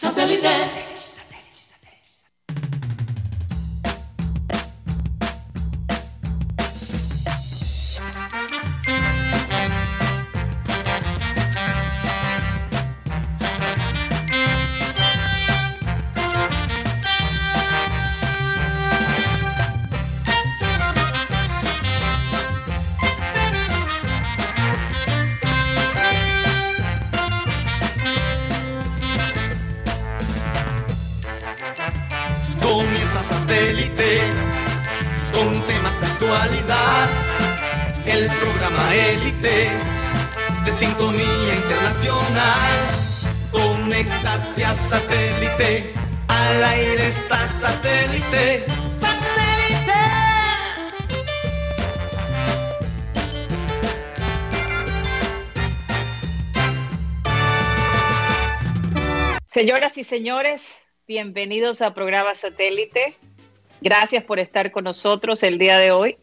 Satellite. Conéctate a satélite. Al aire está satélite. ¡Satélite! Señoras y señores, bienvenidos a programa Satélite. Gracias por estar con nosotros el día de hoy.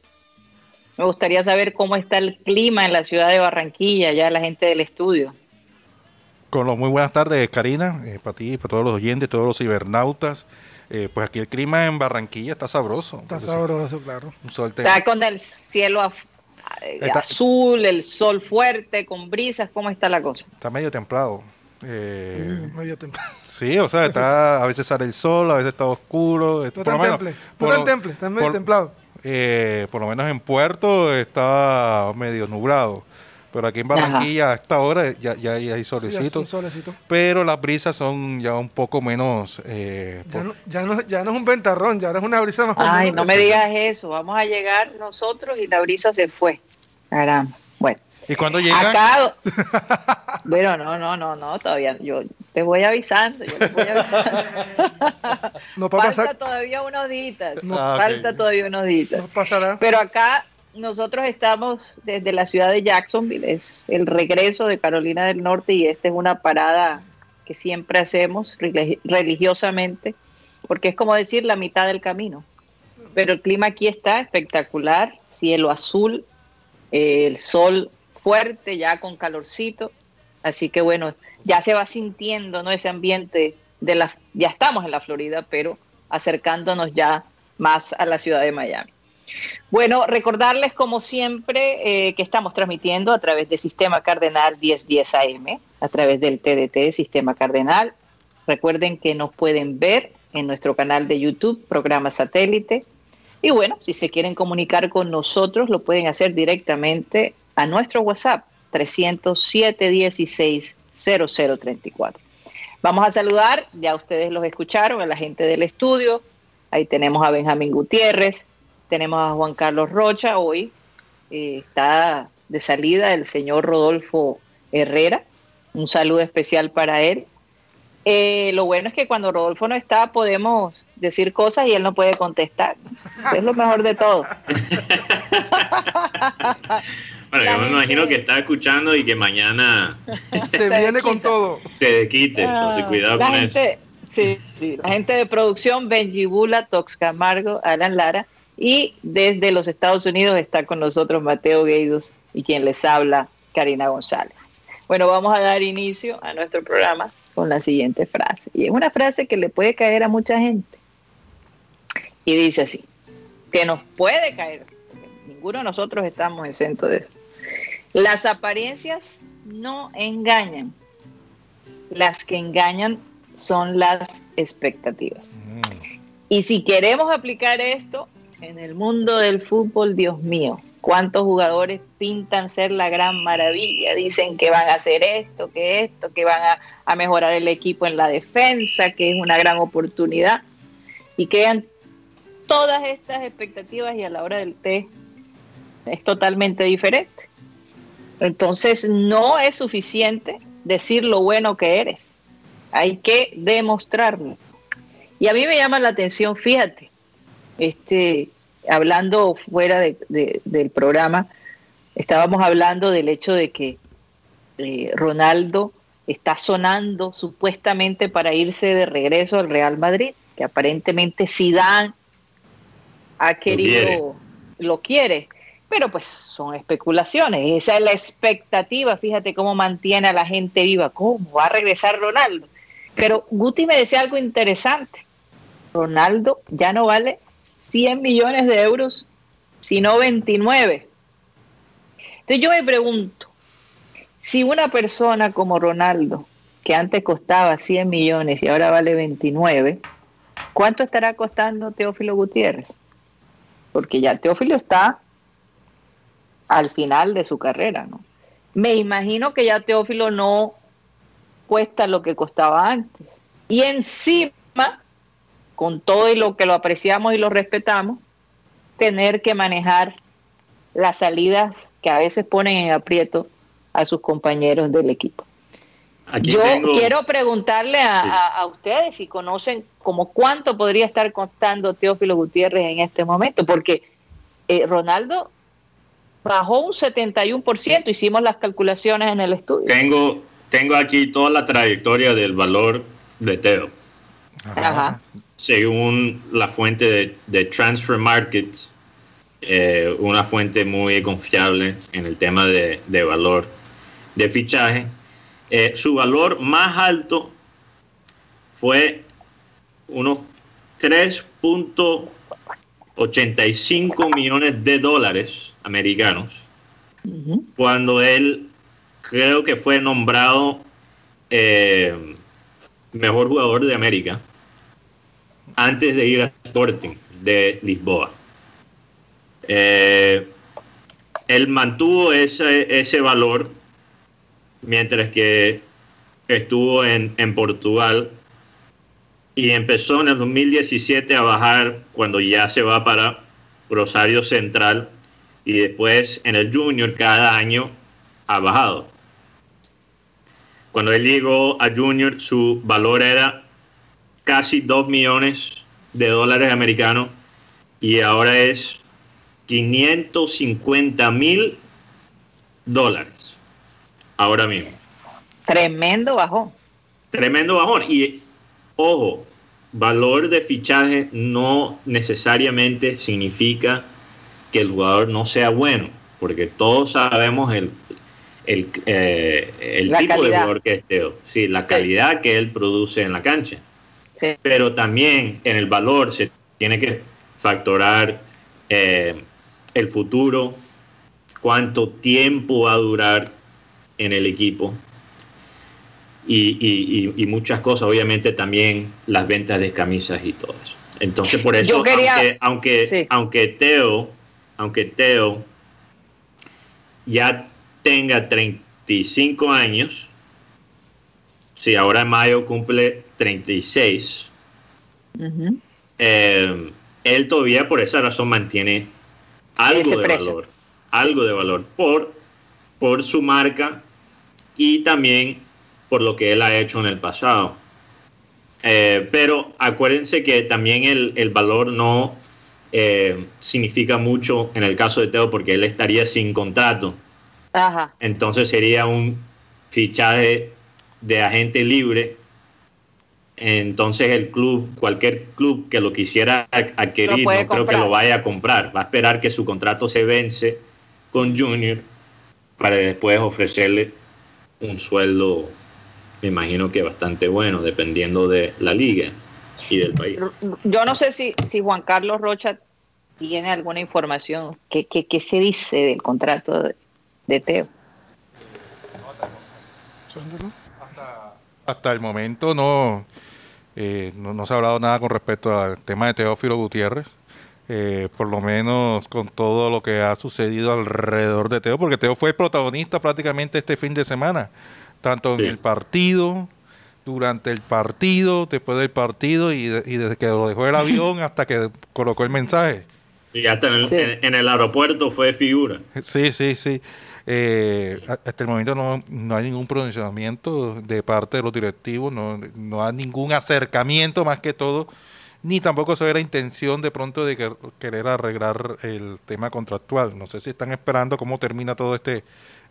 Me gustaría saber cómo está el clima en la ciudad de Barranquilla, ya la gente del estudio. Con los muy buenas tardes, Karina, eh, para ti, para todos los oyentes, todos los cibernautas. Eh, pues aquí el clima en Barranquilla está sabroso. Está sabroso, claro. Un sol Está con el cielo eh, Está- azul, el sol fuerte, con brisas, ¿cómo está la cosa? está medio templado. Eh, Medio temprano. Sí, o sea, está, a veces sale el sol, a veces está oscuro. No por tan lo menos- temple. por No tan temple, está medio por- templado. eh, por lo menos en Puerto está medio nublado. Pero aquí en Barranquilla a esta hora ya, ya, ya hay solecito. pero las brisas son ya un poco menos... eh, Ya no, ya, no, ya no es un ventarrón, ya ahora es una brisa más Ay, menos- no me digas eso. Vamos a llegar nosotros y la brisa se fue. Caramba. Bueno, ¿Y cuando llegan? acá. Bueno, no, no, no, no, todavía. Yo te voy avisando. Yo te voy avisando. No Falta pasar, todavía unos días. No. Ah. Falta todavía unos días. no pasará. Pero acá nosotros estamos desde la ciudad de Jacksonville, es el regreso de Carolina del Norte y esta es una parada que siempre hacemos religi- religiosamente, porque es como decir la mitad del camino. Pero el clima aquí está espectacular, cielo azul, eh, el sol fuerte, ya con calorcito, así que bueno, ya se va sintiendo ¿no? ese ambiente de la, ya estamos en la Florida, pero acercándonos ya más a la ciudad de Miami. Bueno, recordarles como siempre eh, que estamos transmitiendo a través del Sistema Cardenal 1010 AM, a través del TDT Sistema Cardenal. Recuerden que nos pueden ver en nuestro canal de YouTube, programa satélite. Y bueno, si se quieren comunicar con nosotros, lo pueden hacer directamente a nuestro WhatsApp 307 16 0034. Vamos a saludar, ya ustedes los escucharon, a la gente del estudio. Ahí tenemos a Benjamín Gutiérrez, tenemos a Juan Carlos Rocha. Hoy eh, está de salida el señor Rodolfo Herrera. Un saludo especial para él. Eh, lo bueno es que cuando Rodolfo no está podemos decir cosas y él no puede contestar. Eso es lo mejor de todo. Bueno, La yo me imagino que está escuchando y que mañana Se viene con todo. te quite, entonces Ah, cuidado la con eso. gente, Sí, sí, la gente de producción, Benji Bula, Tox Camargo, Alan Lara. Y desde los Estados Unidos está con nosotros Mateo Gueidos y quien les habla, Karina González. Bueno, vamos a dar inicio a nuestro programa con la siguiente frase. Y es una frase que le puede caer a mucha gente. Y dice así, que nos puede caer, porque ninguno de nosotros estamos exentos de eso. Las apariencias no engañan. Las que engañan son las expectativas. Mm. Y si queremos aplicar esto en el mundo del fútbol, Dios mío, ¿cuántos jugadores pintan ser la gran maravilla? Dicen que van a hacer esto, que esto, que van a, mejorar el equipo en la defensa, que es una gran oportunidad. Y quedan todas estas expectativas y a la hora del té es totalmente diferente. Entonces no es suficiente decir lo bueno que eres. Hay que demostrarlo. Y a mí me llama la atención, fíjate, este, hablando fuera de- de- del programa, estábamos hablando del hecho de que eh, Ronaldo está sonando supuestamente para irse de regreso al Real Madrid, que aparentemente Zidane ha querido, lo quiere. Pero pues son especulaciones, esa es la expectativa, fíjate cómo mantiene a la gente viva, cómo va a regresar Ronaldo. Pero Guti me decía algo interesante. Ronaldo ya no vale 100 millones de euros, sino 29. Entonces yo me pregunto, si una persona como Ronaldo, que antes costaba 100 millones y ahora vale 29, ¿cuánto estará costando Teófilo Gutiérrez? Porque ya Teófilo está al final de su carrera, ¿no? Me imagino que ya Teófilo no cuesta lo que costaba antes. Y encima, con todo y lo que lo apreciamos y lo respetamos, tener que manejar las salidas que a veces ponen en aprieto a sus compañeros del equipo. Yo quiero preguntarle a, ustedes si conocen como cuánto podría estar costando Teófilo Gutiérrez en este momento, porque eh, Ronaldo bajó un 71%, hicimos las calculaciones en el estudio. Tengo, tengo aquí toda la trayectoria del valor de Teo. Según la fuente de, Transfer Markets, eh, una fuente muy confiable en el tema de, valor de fichaje, eh, su valor más alto fue unos 3.85 millones de dólares americanos, cuando él creo que fue nombrado eh, mejor jugador de América antes de ir a Sporting de Lisboa. Eh, él mantuvo ese, ese valor mientras que estuvo en, en Portugal y empezó en el 2017 a bajar cuando ya se va para Rosario Central y después en el Junior cada año ha bajado. Cuando él llegó a Junior su valor era casi 2 millones de dólares americanos y ahora es 550 mil dólares ahora mismo. Tremendo bajón. Tremendo bajón. Y ojo, valor de fichaje no necesariamente significa que el jugador no sea bueno, porque todos sabemos el, el, eh, tipo de jugador que es Teo, sí, la calidad que él produce en la cancha. Pero también en el valor se tiene que factorar eh, el futuro, cuánto tiempo va a durar en el equipo. Y, muchas cosas, obviamente también las ventas de camisas y todo eso. Entonces, por eso, aunque, aunque, Teo, aunque Teo ya tenga 35 años, si ahora en mayo cumple 36, eh, él todavía por esa razón mantiene algo de valor, algo de valor por, por su marca y también por lo que él ha hecho en el pasado. Eh, pero acuérdense que también el, valor no eh, significa mucho en el caso de Teo porque él estaría sin contrato. Entonces sería un fichaje de agente libre. Entonces el club, cualquier club que lo quisiera adquirir, no creo que lo vaya a comprar. Va a esperar que su contrato se vence con Junior para después ofrecerle un sueldo, me imagino que bastante bueno, dependiendo de la liga y del país. Yo no sé si, si Juan Carlos Rocha tiene alguna información. ¿Qué, qué, se dice del contrato de, Teo? Hasta, el momento no, eh, no, no, se ha hablado nada con respecto al tema de Teófilo Gutiérrez. Eh, por lo menos con todo lo que ha sucedido alrededor de Teo, porque Teo fue protagonista prácticamente este fin de semana, tanto en el partido, durante el partido, después del partido y, desde que lo dejó el avión hasta que colocó el mensaje. Y hasta en el, aeropuerto fue figura. Sí, sí, sí. Eh, hasta el momento no, no, hay ningún pronunciamiento de parte de los directivos, no, no hay ningún acercamiento más que todo ni tampoco se ve la intención de pronto de querer arreglar el tema contractual. No sé si están esperando cómo termina todo este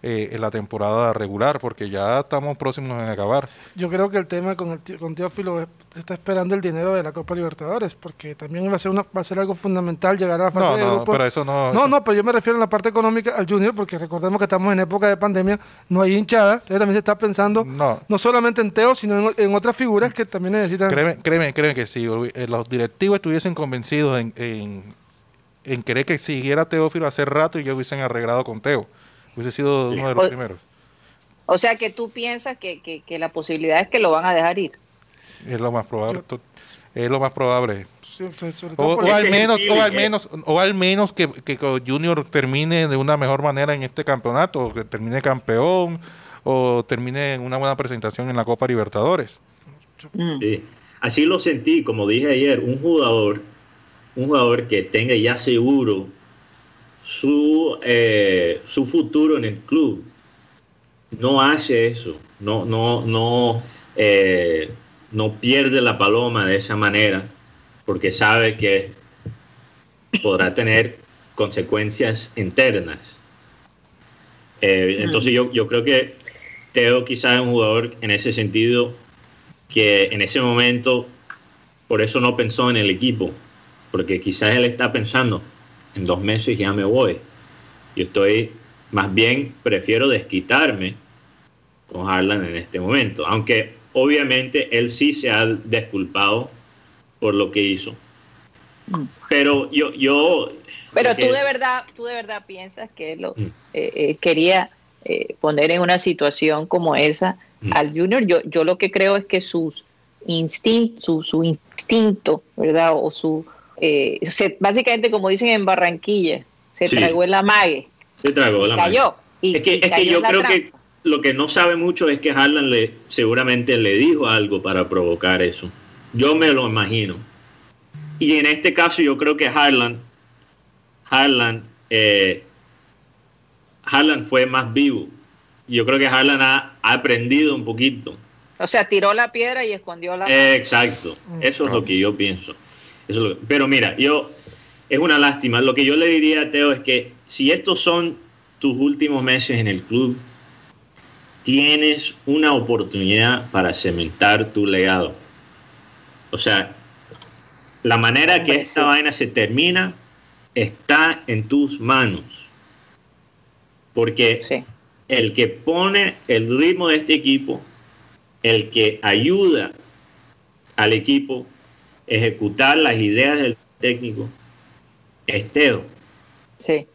eh, en la temporada regular, porque ya estamos próximos en acabar. Yo creo que el tema con, el, con Teófilo es, se está esperando el dinero de la Copa Libertadores, porque también va a ser una, va a ser algo fundamental llegar a la fase no, de no, grupo. pero eso no. No, eso- no, pero yo me refiero en la parte económica al Junior, porque recordemos que estamos en época de pandemia, no hay hinchada, entonces también se está pensando No. no solamente en Teo, sino en, en otras figuras que también necesitan. Créeme, créeme, créeme que si eh, los directivos estuviesen convencidos en, en, en querer que siguiera Teófilo hace rato y ya hubiesen arreglado con Teo. Hubiese sido uno de los O- primeros. O sea que tú piensas que, que, que la posibilidad es que lo van a dejar ir. Es lo más probable. Es lo más probable. O, al menos, o al menos, o al menos que, que Junior termine de una mejor manera en este campeonato, o que termine campeón, o termine en una buena presentación en la Copa Libertadores. Mm. Sí. Así lo sentí, como dije ayer, un jugador, un jugador que tenga ya seguro su, eh, su futuro en el club, no hace eso, no, no, no, eh, no pierde la paloma de esa manera, porque sabe que podrá tener consecuencias internas. Eh, entonces yo, yo creo que Teo quizás es un jugador en ese sentido que en ese momento por eso no pensó en el equipo, porque quizás él está pensando en dos meses ya me voy. Yo estoy, más bien prefiero desquitarme con Harlan en este momento, aunque obviamente él sí se ha desculpado por lo que hizo. Mm. Pero yo, yo Pero tú de verdad, tú de verdad piensas que él lo, Mm. eh, eh, quería eh, poner en una situación como esa Mm. al Junior. Yo, yo lo que creo es que sus su, su instinto, ¿verdad? O su eh, se- básicamente como dicen en Barranquilla, se Sí. tragó el amague, se tragó y la cayó. Y, Es que, y es que yo creo que lo que no sabe mucho es que Harlan le, seguramente le dijo algo para provocar eso. Yo me lo imagino. Y en este caso yo creo que Harlan, Harlan, eh, Harlan fue más vivo. Yo creo que Harlan ha, ha aprendido un poquito. O sea, tiró la piedra y escondió la Exacto, eso es lo que yo pienso. Eso es lo que- pero mira, yo es una lástima. Lo que yo le diría a Teo es que si estos son tus últimos meses en el club, tienes una oportunidad para cementar tu legado. O sea, la manera que esta vaina se termina está en tus manos. Porque Sí. el que pone el ritmo de este equipo, el que ayuda al equipo ejecutar las ideas del técnico, es Teo. Sí.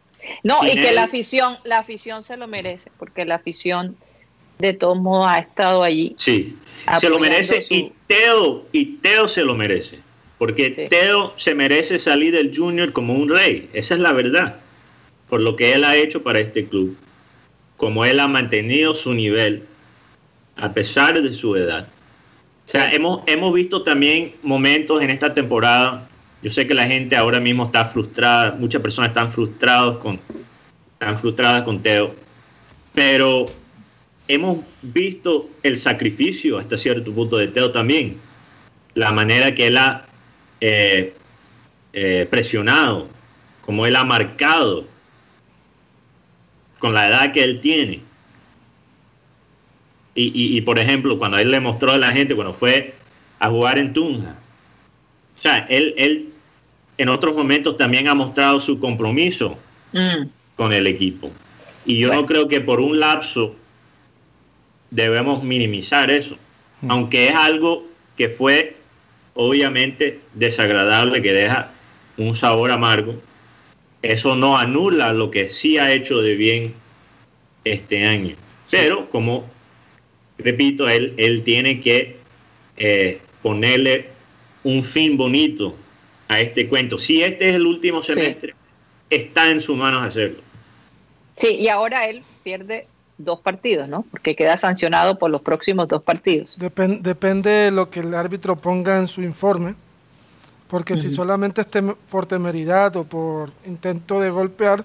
No, Sin y que la afición, la afición se lo merece, porque la afición de todos modos ha estado allí. Sí, se lo merece su- y Teo, y Teo se lo merece. Porque Sí. Teo se merece salir del Junior como un rey. Esa es la verdad. Por lo que él ha hecho para este club. Como él ha mantenido su nivel a pesar de su edad. O sea, hemos, hemos visto también momentos en esta temporada. Yo sé que la gente ahora mismo está frustrada. Muchas personas están frustrados con, están frustradas con Teo. Pero hemos visto el sacrificio hasta cierto punto de Teo también. La manera que él ha eh, eh, presionado, como él ha marcado con la edad que él tiene. Y, y- y, por ejemplo, cuando él le mostró a la gente, cuando fue a jugar en Tunja, o sea, él, él en otros momentos también ha mostrado su compromiso Mm, con el equipo. Y yo Bueno. no creo que por un lapso debemos minimizar eso, Mm. aunque es algo que fue obviamente desagradable, que deja un sabor amargo. Eso no anula lo que sí ha hecho de bien este año. Pero como repito, él, él tiene que eh, ponerle un fin bonito a este cuento. Si este es el último Sí. semestre, está en sus manos hacerlo. Sí, y ahora él pierde dos partidos, ¿no? Porque queda sancionado por los próximos dos partidos. Depen- depende de lo que el árbitro ponga en su informe, porque si solamente es tem- por temeridad o por intento de golpear,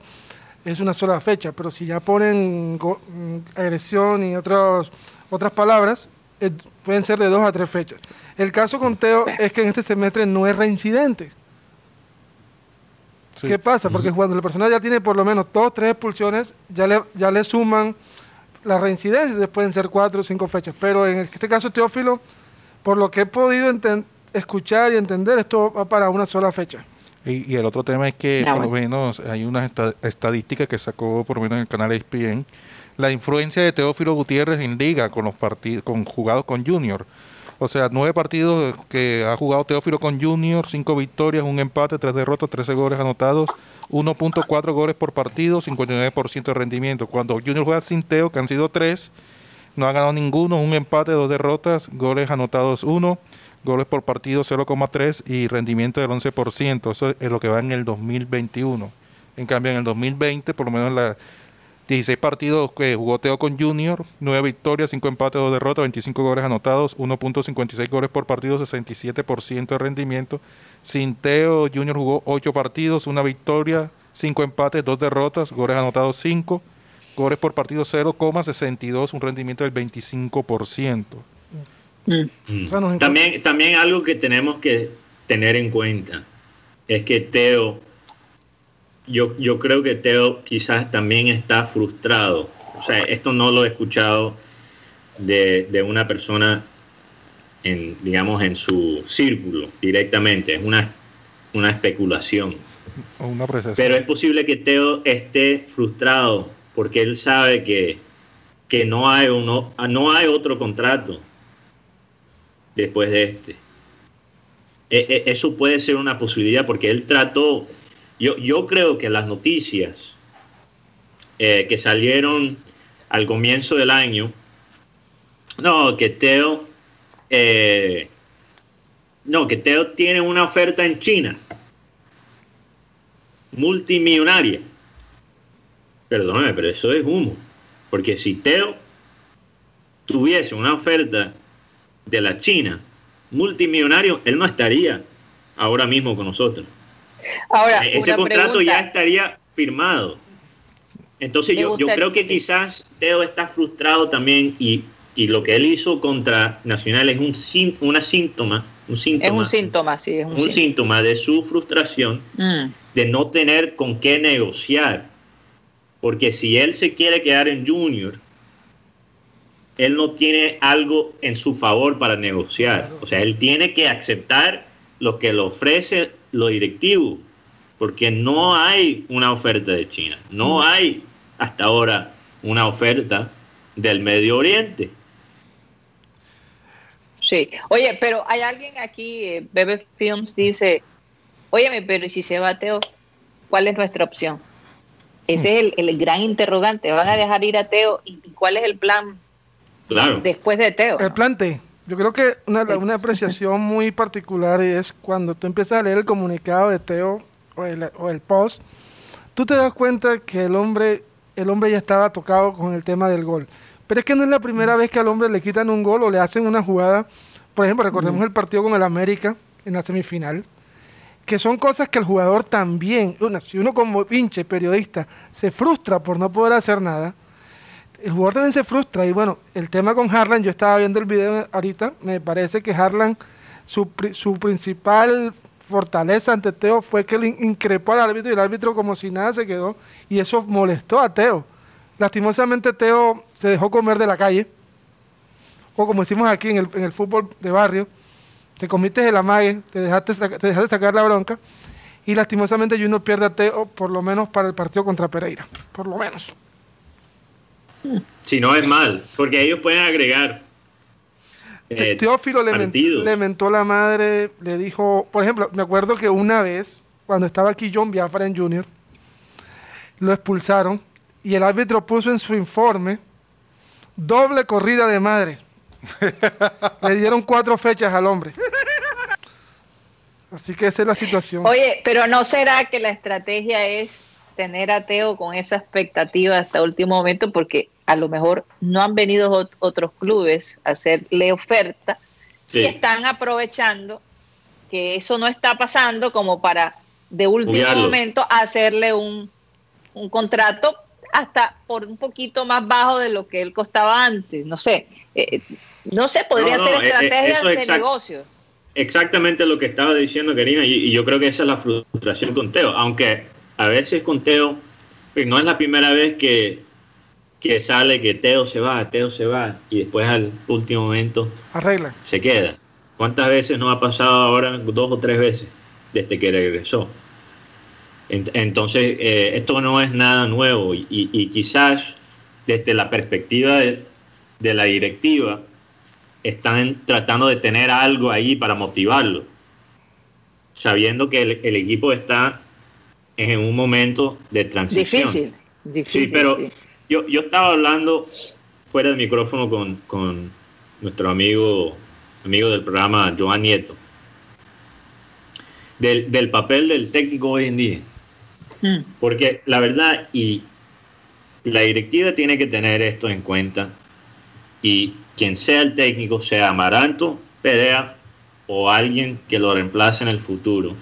es una sola fecha, pero si ya ponen agresión y otros, otras palabras, eh, pueden ser de dos a tres fechas. El caso con Teo es que en este semestre no es reincidente. ¿Qué pasa? Porque cuando la persona ya tiene por lo menos dos, tres expulsiones, ya le, ya le suman las reincidencias, pueden ser cuatro o cinco fechas. Pero en este caso, Teófilo, por lo que he podido escuchar y entender, esto va para una sola fecha. Y, el otro tema es que por lo menos hay una estadística que sacó por lo menos en el canal ESPN, la influencia de Teófilo Gutiérrez en liga con los partidos, con jugados con Junior. O sea, nueve partidos que ha jugado Teófilo con Junior, cinco victorias, un empate, tres derrotas, 13 goles anotados, 1.4 goles por partido, 59% de rendimiento. Cuando Junior juega sin Teo, que han sido tres, no ha ganado ninguno, un empate, dos derrotas, goles anotados uno, goles por partido 0,3 y rendimiento del 11%. Eso es lo que va en el 2021. En cambio, en el 2020, por lo menos la 16 partidos que jugó Teo con Junior, 9 victorias, 5 empates, 2 derrotas, 25 goles anotados, 1.56 goles por partido, 67% de rendimiento. Sin Teo, Junior jugó 8 partidos, 1 victoria, 5 empates, 2 derrotas, goles anotados 5, goles por partido 0,62, un rendimiento del 25%. Mm. También, también algo que tenemos que tener en cuenta es que Teo yo, yo creo que Teo quizás también está frustrado. O sea, esto no lo he escuchado de, una persona, en, digamos, en su círculo directamente. Es una, una especulación. Pero es posible que Teo esté frustrado porque él sabe que, que no, hay uno, no hay otro contrato después de este. E, e, eso puede ser una posibilidad porque él trató yo, creo que las noticias eh, que salieron al comienzo del año, no, que Teo, eh, no, que Teo tiene una oferta en China, multimillonaria. Perdóname, pero eso es humo. Porque si Teo tuviese una oferta de la China multimillonario, él no estaría ahora mismo con nosotros. Ahora, eh, ese contrato ya estaría firmado. Entonces yo, yo, creo que quizás Teo está frustrado también y, lo que él hizo contra Nacional es un, una síntoma, un síntoma. Es un síntoma, sí, es un, síntoma. de su frustración mm. de no tener con qué negociar. Porque si él se quiere quedar en Junior, él no tiene algo en su favor para negociar. O sea, él tiene que aceptar lo que le ofrece lo directivo, porque no hay una oferta de China, no mm. hay hasta ahora una oferta del Medio Oriente. Sí, oye, pero hay alguien aquí, eh, Bebe Films dice, óyeme, pero ¿y si se va Teo? ¿Cuál es nuestra opción? Ese es el, gran interrogante. ¿Van a dejar ir a Teo? ¿Y cuál es el plan claro. después de Teo? El plan T. Yo creo que una, una, apreciación muy particular es cuando tú empiezas a leer el comunicado de Teo o el, o el, post, tú te das cuenta que el hombre, el hombre ya estaba tocado con el tema del gol. Pero es que no es la primera vez que al hombre le quitan un gol o le hacen una jugada. Por ejemplo, recordemos el partido con el América en la semifinal, que son cosas que el jugador también, si uno como pinche periodista se frustra por no poder hacer nada, el jugador también se frustra. Y bueno, el tema con Harlan, yo estaba viendo el video ahorita, me parece que Harlan, su, su principal fortaleza ante Teo fue que le increpó al árbitro y el árbitro como si nada se quedó. Y eso molestó a Teo. Lastimosamente Teo se dejó comer de la calle. O como decimos aquí en el, en el fútbol de barrio, te comiste el amague, te dejaste, te dejaste sacar la bronca. Y lastimosamente Junior pierde a Teo, por lo menos para el partido contra Pereira. Por lo menos. Si no es mal, porque ellos pueden agregar. Eh, Teófilo le, mentó la madre, le dijo, por ejemplo, me acuerdo que una vez, cuando estaba aquí John Biafra en Junior, lo expulsaron y el árbitro puso en su informe doble corrida de madre. le dieron cuatro fechas al hombre. Así que esa es la situación. Oye, pero ¿no será que la estrategia es tener a Teo con esa expectativa hasta último momento porque a lo mejor no han venido otros clubes a hacerle oferta y están aprovechando que eso no está pasando como para de último momento hacerle un, contrato hasta por un poquito más bajo de lo que él costaba antes. No sé, eh, no sé, podría ser estrategia de negocio. exactamente lo que estaba diciendo Karina y, yo creo que esa es la frustración con Teo, aunque a veces con Teo pues, no es la primera vez que, que sale que Teo se va, Teo se va y después al último momento arregla. Se queda. ¿Cuántas veces nos ha pasado ahora? Dos o tres veces desde que regresó. Entonces, eh, esto no es nada nuevo y, quizás desde la perspectiva de, de la directiva, están tratando de tener algo ahí para motivarlo, sabiendo que el, equipo está en un momento de transición. Difícil, difícil. Sí, pero Yo, yo estaba hablando fuera del micrófono con, nuestro amigo, amigo del programa, Joan Nieto, del, del papel del técnico hoy en día. Mm. Porque la verdad, y la directiva tiene que tener esto en cuenta, y quien sea el técnico, sea Amaranto, Perea o alguien que lo reemplace en el futuro,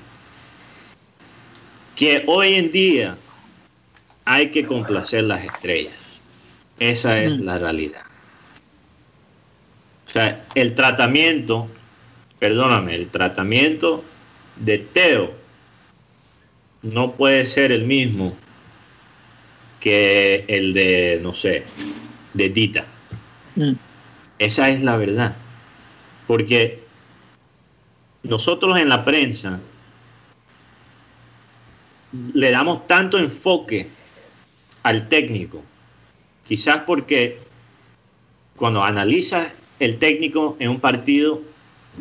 que hoy en día hay que complacer las estrellas. Esa es la realidad. O sea, el tratamiento, perdóname, el tratamiento de Teo no puede ser el mismo que el de, no sé, de Dita. Mm. Esa es la verdad. Porque nosotros en la prensa le damos tanto enfoque al técnico, quizás porque cuando analizas el técnico en un partido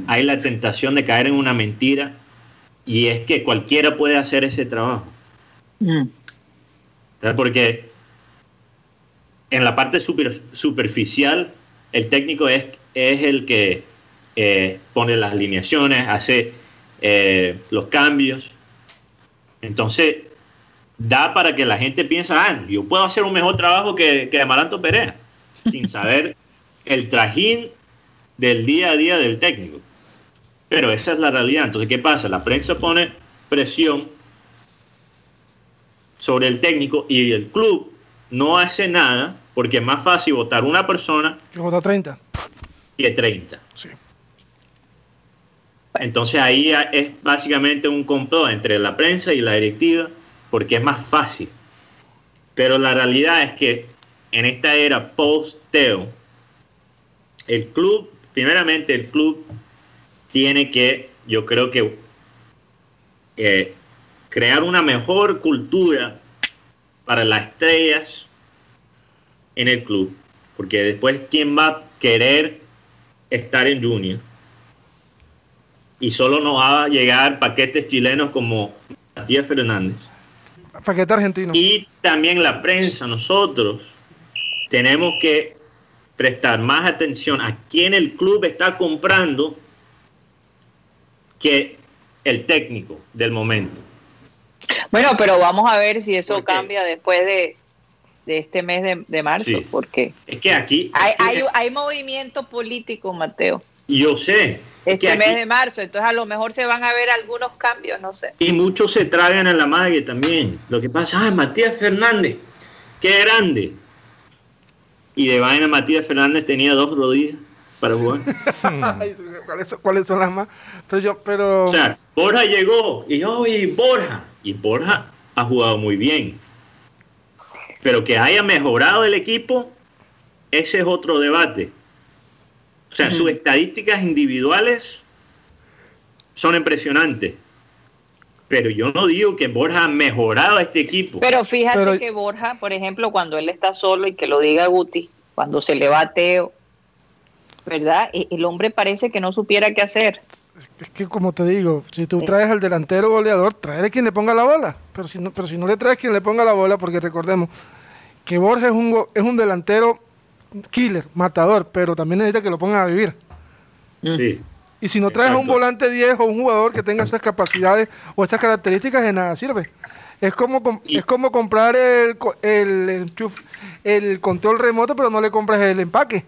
hay la tentación de caer en una mentira y es que cualquiera puede hacer ese trabajo. Mm. Porque en la parte superficial el técnico es, es el que eh, pone las alineaciones, hace eh, los cambios. Entonces, da para que la gente piense, ah, yo puedo hacer un mejor trabajo que, que Amaranto Perea, sin saber el trajín del día a día del técnico. Pero esa es la realidad. Entonces, ¿qué pasa? La prensa pone presión sobre el técnico y el club no hace nada porque es más fácil votar una persona que votar 30 que 30. Sí. Entonces ahí es básicamente un complot entre la prensa y la directiva porque es más fácil. Pero la realidad es que en esta era post-Teo, el club, primeramente el club tiene que, yo creo que, eh, crear una mejor cultura para las estrellas en el club, porque después quién va a querer estar en Junior y solo nos va a llegar paquetes chilenos como Matías Fernández. Paquete argentino. Y también la prensa, nosotros tenemos que prestar más atención a quién el club está comprando que el técnico del momento. Bueno, pero vamos a ver si eso cambia después de, de este mes de, marzo, porque es que aquí, hay, hay, movimiento político, Mateo. Yo sé. Este mes de marzo, entonces a lo mejor se van a ver algunos cambios, no sé. Y muchos se tragan a la madre también. Lo que pasa, ah, Matías Fernández, qué grande. Y de vaina Matías Fernández tenía dos rodillas para jugar. ¿Cuáles, son las más? Pero yo, pero... O sea, Borja llegó y yo, y Borja. Y Borja ha jugado muy bien pero que haya mejorado el equipo, ese es otro debate. O sea, sus estadísticas individuales son impresionantes. Pero yo no digo que Borja ha mejorado este equipo. Pero fíjate que Borja, por ejemplo, cuando él está solo y que lo diga Guti, cuando se le va Teo, ¿verdad? E, el hombre parece que no supiera qué hacer. Es que como te digo, si tú traes al delantero goleador, trae quien le ponga la bola. Pero si no, pero si no le traes quien le ponga la bola, porque recordemos, que Borja es un, es un delantero killer, matador, pero también necesita que lo pongan a vivir. Sí. Y si no traes un volante 10 o un jugador que tenga esas capacidades o esas características, de nada sirve. Es como, es como comprar el, el, el, control remoto, pero no le compras el empaque.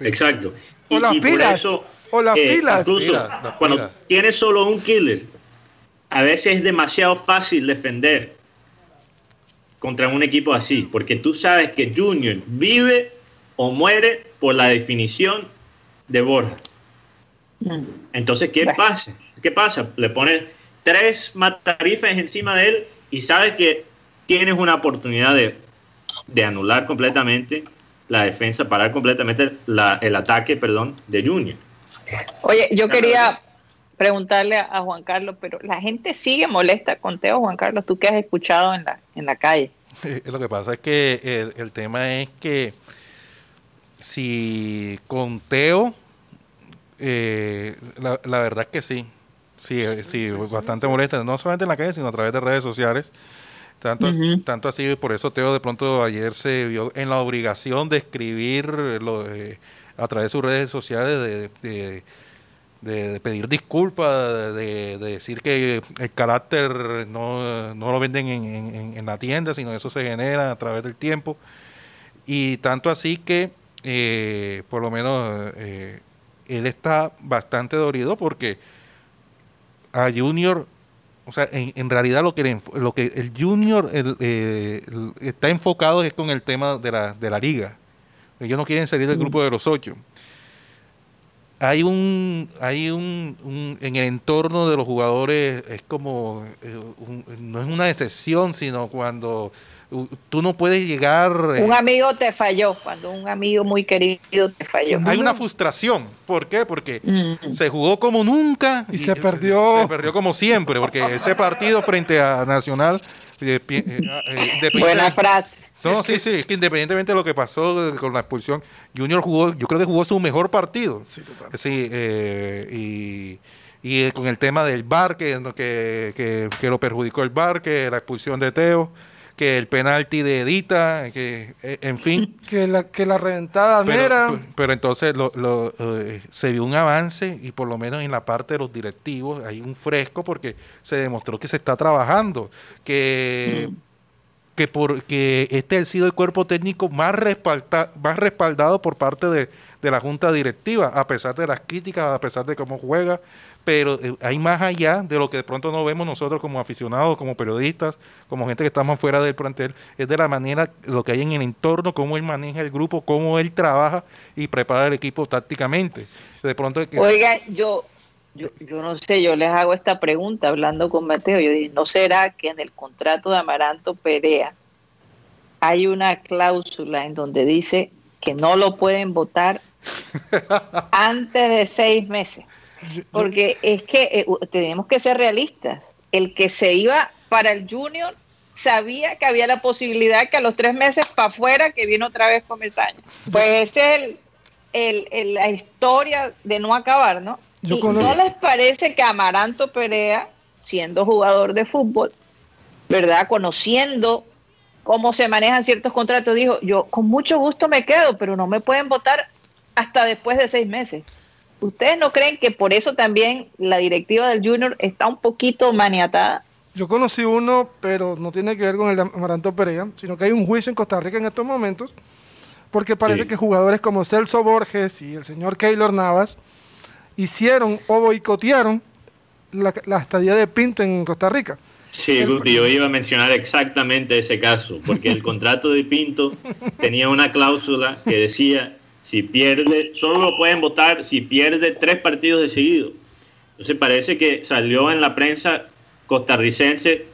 Exacto. o las pilas. o las eh, pilas. Incluso cuando tienes solo un killer, a veces es demasiado fácil defender contra un equipo así, porque tú sabes que Junior vive o muere por la definición de Borja. Mm. Entonces, ¿qué pasa? ¿Qué pasa? Le pones tres matarifes encima de él y sabes que tienes una oportunidad de, de anular completamente la defensa, parar completamente el ataque, perdón, de Junior. Oye, yo quería preguntarle a, Juan Carlos, pero la gente sigue molesta con Teo, Juan Carlos, tú que has escuchado en la, en la calle. Lo que pasa es que el, tema es que si con Teo, eh, la, verdad es que sí, sí, sí, bastante molesta, no solamente en la calle, sino a través de redes sociales. Tanto, así, tanto así, por eso Teo de pronto ayer se vio en la obligación de escribir lo, eh, a través de sus redes sociales de de, pedir disculpas, de, decir que el carácter no, lo venden en, la tienda, sino eso se genera a través del tiempo. Y tanto así que, eh, por lo menos, eh, él está bastante dolido porque a Junior, o sea, en, realidad lo que, lo que el Junior eh, está enfocado es con el tema de la, de la liga. Ellos no quieren salir del grupo de los ocho hay un hay un, en el entorno de los jugadores es como eh, no es una excepción sino cuando tú no puedes llegar eh, un amigo te falló cuando un amigo muy querido te falló hay una frustración ¿por qué? porque mm. se jugó como nunca y, se perdió se perdió como siempre porque ese partido frente a Nacional eh, buena frase no, sí, sí, es que independientemente de lo que pasó con la expulsión, Junior jugó, yo creo que jugó su mejor partido. Sí, total. Sí, eh, y, y, con el tema del bar, que, que, que, lo perjudicó el bar, que la expulsión de Teo, que el penalti de Edita, que eh, en fin. Que la, que la reventada pero, Pero, entonces lo, lo, eh, se vio un avance y por lo menos en la parte de los directivos hay un fresco porque se demostró que se está trabajando, que... Mm que porque este ha sido el cuerpo técnico más, más respaldado por parte de, la Junta Directiva, a pesar de las críticas, a pesar de cómo juega, pero eh, hay más allá de lo que de pronto no vemos nosotros como aficionados, como periodistas, como gente que estamos fuera del plantel, es de la manera, lo que hay en el entorno, cómo él maneja el grupo, cómo él trabaja y prepara el equipo tácticamente. De pronto... Oiga, yo yo, yo no sé, yo les hago esta pregunta hablando con Mateo. Yo dije, ¿no será que en el contrato de Amaranto Perea hay una cláusula en donde dice que no lo pueden votar antes de seis meses? Porque es que eh, tenemos que ser realistas. El que se iba para el Junior sabía que había la posibilidad que a los tres meses para afuera que viene otra vez con Mesaña. Pues esa es el, la historia de no acabar, ¿no? ¿No les parece que Amaranto Perea, siendo jugador de fútbol, ¿verdad? Conociendo cómo se manejan ciertos contratos, dijo, yo con mucho gusto me quedo, pero no me pueden votar hasta después de seis meses. ¿Ustedes no creen que por eso también la directiva del Junior está un poquito maniatada? Yo conocí uno, pero no tiene que ver con el de Amaranto Perea, sino que hay un juicio en Costa Rica en estos momentos, porque parece que jugadores como Celso Borges y el señor Keylor Navas hicieron o boicotearon la, estadía de Pinto en Costa Rica. Sí, yo iba a mencionar exactamente ese caso, porque el contrato de Pinto tenía una cláusula que decía, si pierde, solo lo pueden votar si pierde tres partidos de seguido. Entonces parece que salió en la prensa costarricense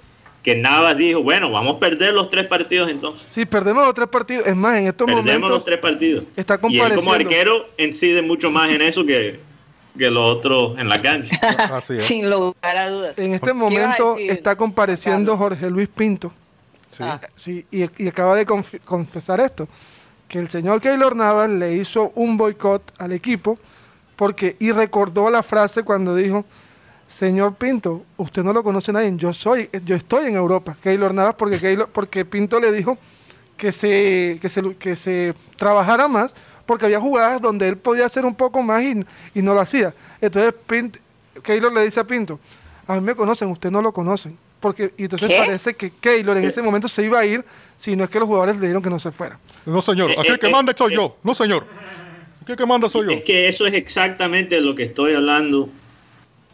que Navas dijo, bueno, vamos a perder los tres partidos entonces. Sí, perdemos los tres partidos. Es más, en estos perdemos momentos... los tres partidos. Está y él como arquero incide mucho más en eso que que lo otro en la cancha. Sin lugar a dudas. En este momento está compareciendo Jorge Luis Pinto. Sí. Ah. y, acaba de confesar esto, que el señor Keylor Navas le hizo un boicot al equipo porque y recordó la frase cuando dijo, señor Pinto, usted no lo conoce nadie, yo soy, yo estoy en Europa, Keylor Navas, porque, porque Pinto le dijo que se, que se, que se trabajara más porque había jugadas donde él podía hacer un poco más y, no lo hacía. Entonces Pint, Keylor le dice a Pinto, a mí me conocen, usted no lo conocen. Porque, y entonces parece que Keylor en ese momento se iba a ir si no es que los jugadores le dieron que no se fuera. No, señor, aquí el que manda soy yo. No, señor. Aquí el que manda soy yo. Es que eso es exactamente lo que estoy hablando,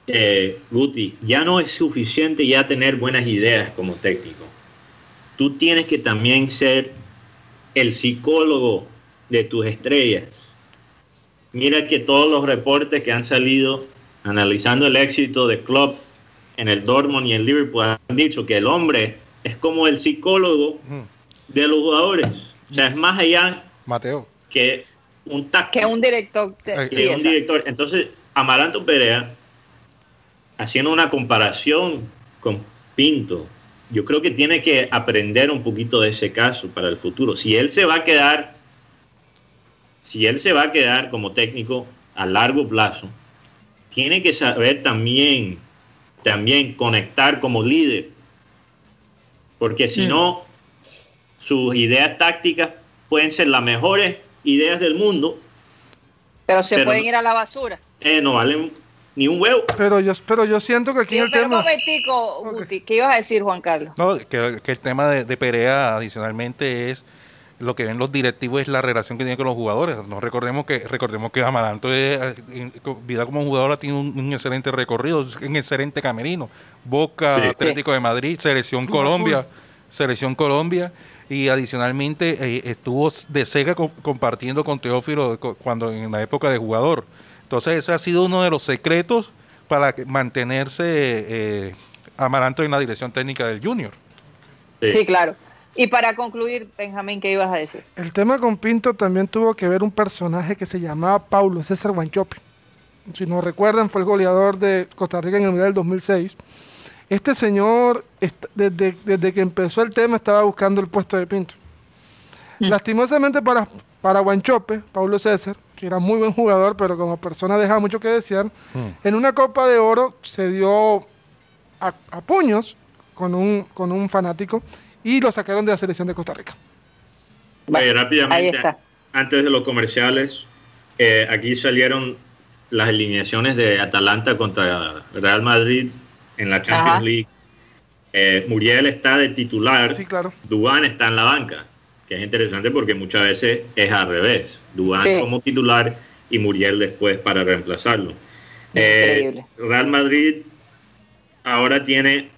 eh, Guti. Ya no es suficiente ya tener buenas ideas como técnico. Tú tienes que también ser el psicólogo de tus estrellas. mira que todos los reportes que han salido analizando el éxito de Klopp en el Dortmund y en Liverpool han dicho que el hombre es como el psicólogo de los jugadores. O sea, es más allá Mateo. que un táctico. Que un director. que un director. Entonces, Amaranto Perea, haciendo una comparación con Pinto, yo creo que tiene que aprender un poquito de ese caso para el futuro. Si él se va a quedar, si él se va a quedar como técnico a largo plazo, tiene que saber también, también conectar como líder. Porque si mm. no, sus ideas tácticas pueden ser las mejores ideas del mundo. Pero se pueden ir a la basura. Eh, no valen ni un huevo. Pero yo, pero yo siento que aquí el tema... Un ¿qué ibas a decir, Juan Carlos? No, que, el tema de, Perea adicionalmente es lo que ven los directivos es la relación que tiene con los jugadores. No recordemos que recordemos que Amaranto es, vida como jugador tiene un, excelente recorrido, un excelente camerino. Boca, Atlético de Madrid, Selección Colombia, Selección Colombia y adicionalmente eh, estuvo de cerca compartiendo con Teófilo cuando en la época de jugador. Entonces ese ha sido uno de los secretos para mantenerse eh, Amaranto en la dirección técnica del Junior. Sí. claro. Y para concluir, Benjamín, ¿qué ibas a decir? El tema con Pinto también tuvo que ver un personaje que se llamaba Paulo César Guanchope. Si no recuerdan, fue el goleador de Costa Rica en el Mundial del 2006. Este señor, desde, desde que empezó el tema, estaba buscando el puesto de Pinto. Mm. Lastimosamente para, para Guanchope, Paulo César, que era muy buen jugador, pero como persona deja mucho que desear. Mm. En una Copa de Oro se dio a, puños con un, con un fanático y lo sacaron de la selección de Costa Rica. rápidamente, antes de los comerciales, eh, aquí salieron las alineaciones de Atalanta contra Real Madrid en la Champions League. Eh, Muriel está de titular, sí, claro. Dubán está en la banca que es interesante porque muchas veces es al revés. Dubán como titular y Muriel después para reemplazarlo. Eh, Real Madrid ahora tiene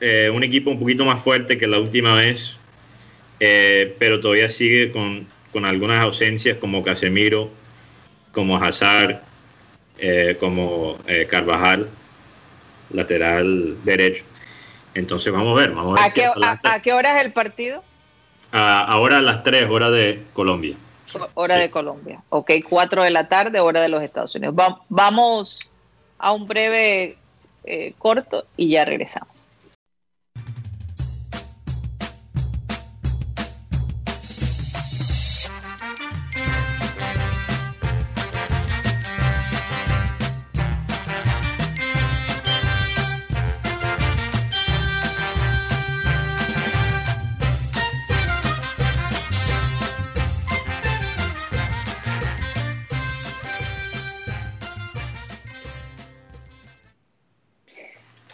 eh, un equipo un poquito más fuerte que la última vez, eh, pero todavía sigue con, con, algunas ausencias como Casemiro, como Hazard, como Carvajal, lateral derecho. Entonces vamos a ver, vamos a ver. ¿A qué hora es el partido? ahora a las 3 horas de Colombia. Hora de Colombia. Ok, 4 de la tarde, hora de los Estados Unidos. vamos a un breve eh, corto y ya regresamos.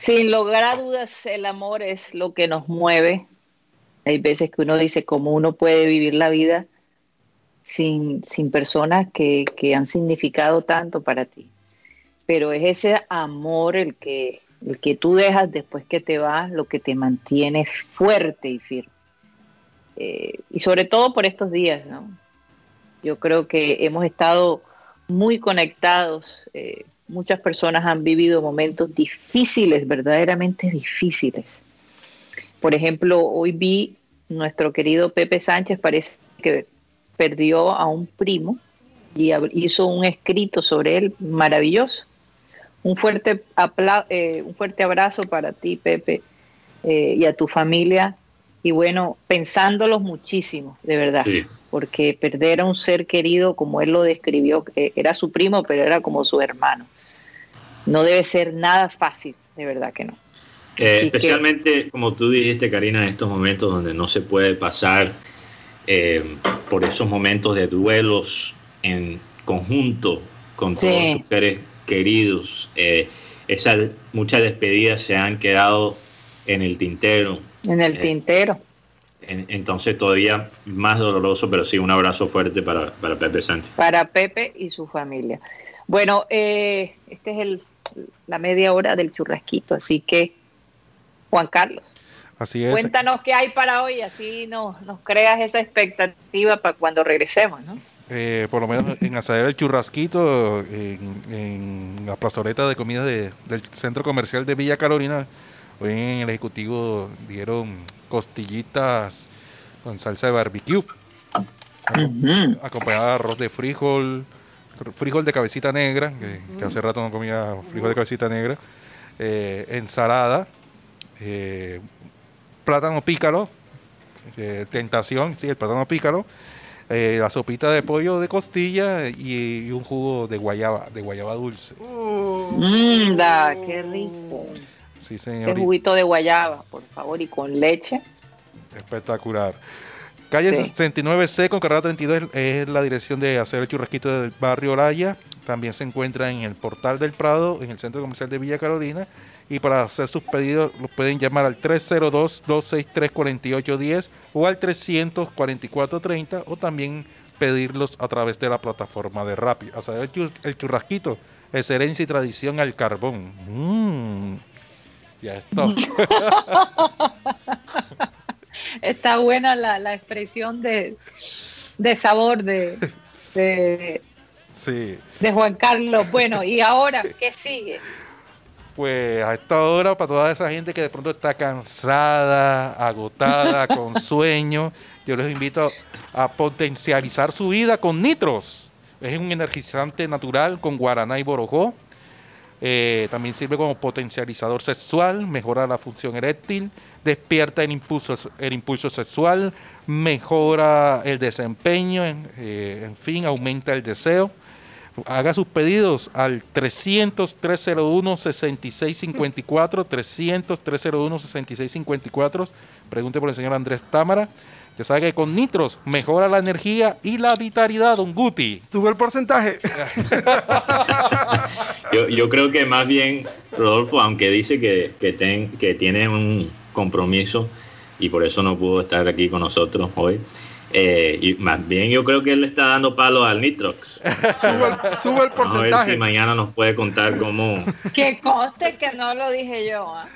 Sin lugar a dudas, el amor es lo que nos mueve. Hay veces que uno dice cómo uno puede vivir la vida sin, sin personas que, han significado tanto para ti. Pero es ese amor el que, el que tú dejas después que te vas, lo que te mantiene fuerte y firme. Eh, y sobre todo por estos días, ¿no? Yo creo que hemos estado muy conectados. Eh, muchas personas han vivido momentos difíciles, verdaderamente difíciles. Por ejemplo, hoy vi nuestro querido Pepe Sánchez, parece que perdió a un primo y hizo un escrito sobre él maravilloso. Un fuerte, eh, un fuerte abrazo para ti, Pepe, eh, y a tu familia. Y bueno, pensándolos muchísimo, de verdad. Porque perder a un ser querido, como él lo describió, era su primo, pero era como su hermano no debe ser nada fácil, de verdad que no. Eh, especialmente, como tú dijiste, Karina, en estos momentos donde no se puede pasar eh, por esos momentos de duelos en conjunto con todos tus seres queridos. Eh, esas muchas despedidas se han quedado en el tintero. En el tintero. entonces todavía más doloroso, pero sí un abrazo fuerte para, para Pepe Sánchez. Para Pepe y su familia. Bueno, este es el la media hora del churrasquito. Así que, Juan Carlos. Así es. Cuéntanos qué hay para hoy, así nos, nos creas esa expectativa para cuando regresemos, ¿no? eh, por lo menos en Asadero El Churrasquito, en, la plazoleta de comida del centro comercial de Villa Carolina, hoy en el Ejecutivo dieron costillitas con salsa de barbecue, acompañada de arroz de frijol, frijol de cabecita negra, que, hace rato no comía frijol de cabecita negra, eh, ensalada, eh, plátano pícaro, tentación, sí, el plátano pícaro, eh, la sopita de pollo de costilla y, un jugo de guayaba, de guayaba dulce. Mmm, qué rico. Sí, señor. Ese juguito de guayaba, por favor, y con leche. Espectacular. Calle 69C con carrera 32 es la dirección de hacer el churrasquito del barrio Olaya. También se encuentra en el portal del Prado, en el centro comercial de Villa Carolina. Y para hacer sus pedidos los pueden llamar al 302-263-4810 o al 344-30 o también pedirlos a través de la plataforma de Rappi. A saber, el churrasquito es herencia y tradición al carbón. Mm. Ya está. está buena la, expresión de, sabor de, de, de Juan Carlos. Bueno, ¿y ahora qué sigue? pues a esta hora, para toda esa gente que de pronto está cansada, agotada, con sueño, yo les invito a potencializar su vida con nitros. Es un energizante natural con guaraná y borojó. Eh, también sirve como potencializador sexual, mejora la función eréctil, despierta el impulso, el impulso sexual, mejora el desempeño, eh, en fin, aumenta el deseo haga sus pedidos al 300-301-6654, 300-301-6654. Pregunte por el señor Andrés Támara. Ya sabe que con nitros mejora la energía y la vitalidad, don Guti. Sube el porcentaje. yo, creo que más bien, Rodolfo, aunque dice que, que, que tiene un compromiso y por eso no pudo estar aquí con nosotros hoy, eh, y más bien yo creo que él le está dando palo al Nitrox. sube, el, porcentaje. a ver si mañana nos puede contar cómo. Que conste que no lo dije yo. ¿ah?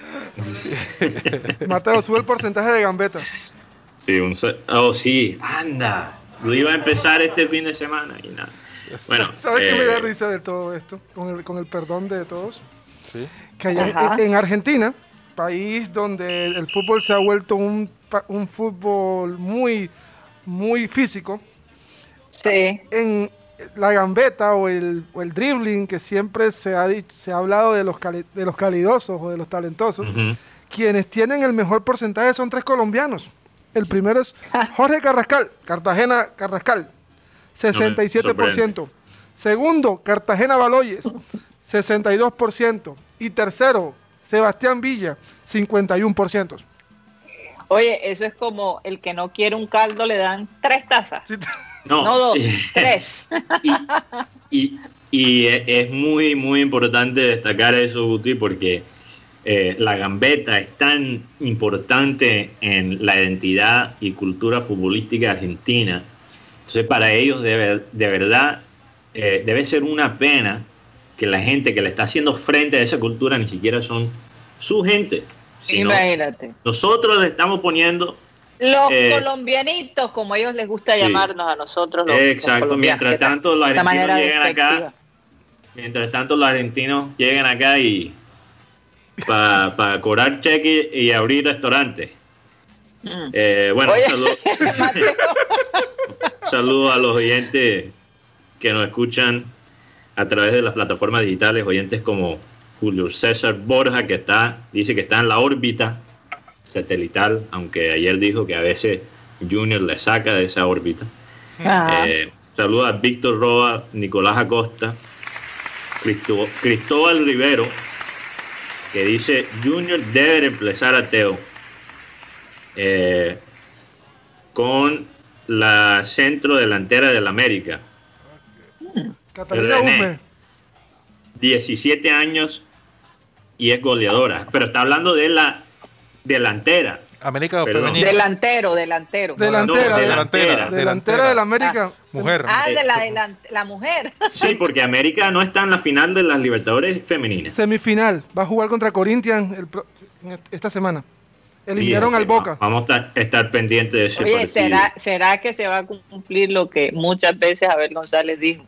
Mateo, sube el porcentaje de gambeta. Sí, un, oh sí, anda. Lo iba a empezar este fin de semana y nada. Bueno, ¿Sabes qué me da eh, risa de todo esto? Con el, con el perdón de todos. Sí. Que allá en, Argentina, país donde el fútbol se ha vuelto un, un fútbol muy muy físico. Sí. En la gambeta o el, o el dribbling, que siempre se ha, se ha hablado de los, de los calidosos o de los talentosos, quienes tienen el mejor porcentaje son tres colombianos. El primero es ah. Jorge Carrascal, Cartagena Carrascal, 67%. Segundo, Cartagena Baloyes, 62%. Y tercero, Sebastián Villa, 51%. Oye, eso es como el que no quiere un caldo, le dan tres tazas. No, dos, tres. Y, es muy, muy importante destacar eso, Guti, porque eh, la gambeta es tan importante en la identidad y cultura futbolística argentina. Entonces, para ellos, de, de verdad, eh, debe ser una pena que la gente que le está haciendo frente a esa cultura ni siquiera son su gente. Imagínate. nosotros le estamos poniendo los eh, colombianitos, como ellos les gusta llamarnos a nosotros. Los, Exacto, mientras tanto los argentinos llegan acá, mientras tanto los argentinos llegan acá y para cobrar cheque y abrir restaurantes. Mm. Eh, bueno, saludos a los oyentes que nos escuchan a través de las plataformas digitales, oyentes como Julio César Borja, que está, dice que está en la órbita satelital, aunque ayer dijo que a veces Junior le saca de esa órbita. Eh, saluda a Víctor Roa, Nicolás Acosta, Cristóbal Rivero, que dice Junior debe reemplazar a Teo eh, con la centro delantera del América. Catalina 17 años y es goleadora. Pero está hablando de la delantera. América femenina. Delantero, delantero. Delantera, delantera. Delantera de la América. Ah, mujer. Ah, de la, la mujer. Sí, porque América no está en la final de las Libertadores femeninas. Semifinal. Va a jugar contra Corinthians esta semana. Eliminaron al Boca. Vamos a estar, pendientes de ese Oye, ¿será, ¿será que se va a cumplir lo que muchas veces Abel González dijo?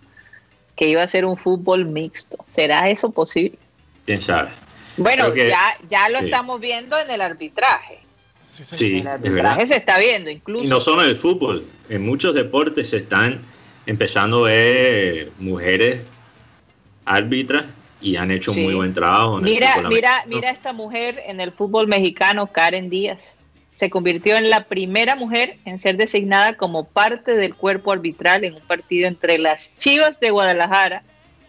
Que iba a ser un fútbol mixto. ¿Será eso posible? ¿Quién sabe? Bueno, ya, ya lo estamos viendo en el arbitraje. Sí, el arbitraje se está viendo, incluso. Y no solo en el fútbol, en muchos deportes se están empezando a ver mujeres árbitras y han hecho muy buen trabajo. mira, mira, mira esta mujer en el fútbol mexicano, Karen Díaz. Se convirtió en la primera mujer en ser designada como parte del cuerpo arbitral en un partido entre las Chivas de Guadalajara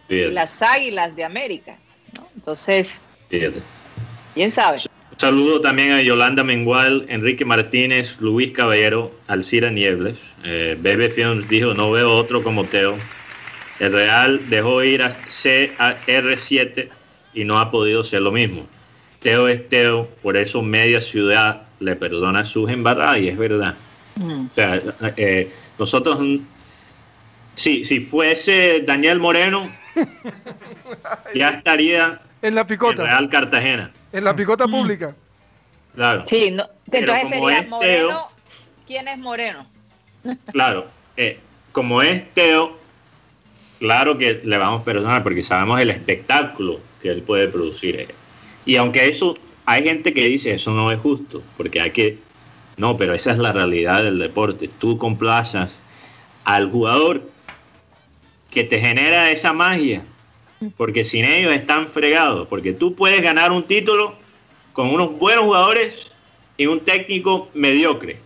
y las Águilas de América. Entonces, quién sabe. Un saludo también a Yolanda Mengual, Enrique Martínez, Luis Caballero, Alcira Niebles. Eh, Bebe Fions dijo, no veo otro como Teo. El Real dejó ir a CR7 y no ha podido ser lo mismo. Teo es Teo, por eso media ciudad le perdona sus embarradas y es verdad. Mm. O sea, eh, nosotros, sí, si fuese Daniel Moreno, ya estaría en la picota. Real Cartagena. En la picota mm. pública. Claro. Sí, no, entonces sería Moreno. ¿Quién es Moreno? Claro. Eh, como es Teo, claro que le vamos a perdonar porque sabemos el espectáculo que él puede producir. Y aunque eso, hay gente que dice eso no es justo, porque hay que. No, pero esa es la realidad del deporte. Tú complazas al jugador que te genera esa magia porque sin ellos están fregados, porque tú puedes ganar un título con unos buenos jugadores y un técnico mediocre.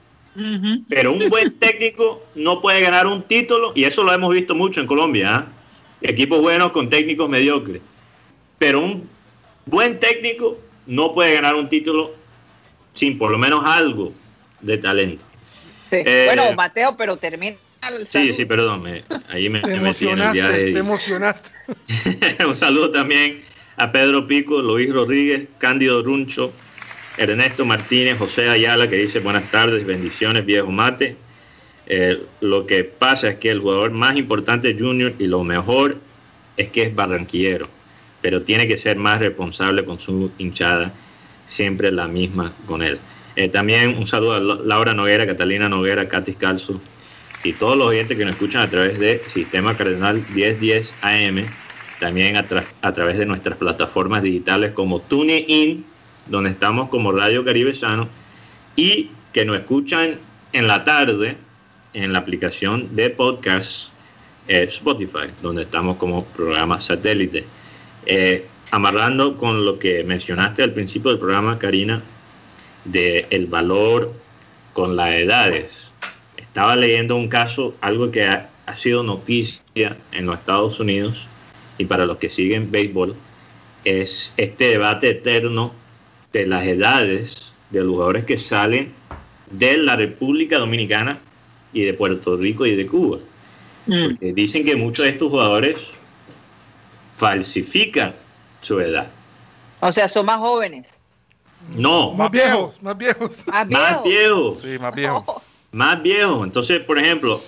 Pero un buen técnico no puede ganar un título, y eso lo hemos visto mucho en Colombia, ¿ah? equipos buenos con técnicos mediocres. Pero un buen técnico no puede ganar un título sin por lo menos algo de talento. Eh, bueno, Mateo, pero termina Sí, sí, perdón, ahí me, te emocionaste, te emocionaste. Un saludo también a Pedro Pico, Luis Rodríguez, Cándido Runcho, Ernesto Martínez, José Ayala, que dice buenas tardes, bendiciones, viejo mate. Eh, lo que pasa es que el jugador más importante es Junior y lo mejor es que es barranquillero, pero tiene que ser más responsable con su hinchada, siempre la misma con él. Eh, también un saludo a Laura Noguera, Catalina Noguera, Katis Calzo, y todos los oyentes que nos escuchan a través de Sistema Cardenal 1010 AM, también a, través de nuestras plataformas digitales como TuneIn, donde estamos como Radio Caribe Sano, y que nos escuchan en la tarde en la aplicación de podcast eh, Spotify, donde estamos como programa satélite. Eh, amarrando con lo que mencionaste al principio del programa, Karina, de el valor con las edades estaba leyendo un caso, algo que ha, sido noticia en los Estados Unidos y para los que siguen béisbol, es este debate eterno de las edades de los jugadores que salen de la República Dominicana y de Puerto Rico y de Cuba. Mm. dicen que muchos de estos jugadores falsifican su edad. O sea, son más jóvenes. No. Más viejos, más viejos. Más viejos. Sí, más viejos más viejo. Entonces, por ejemplo,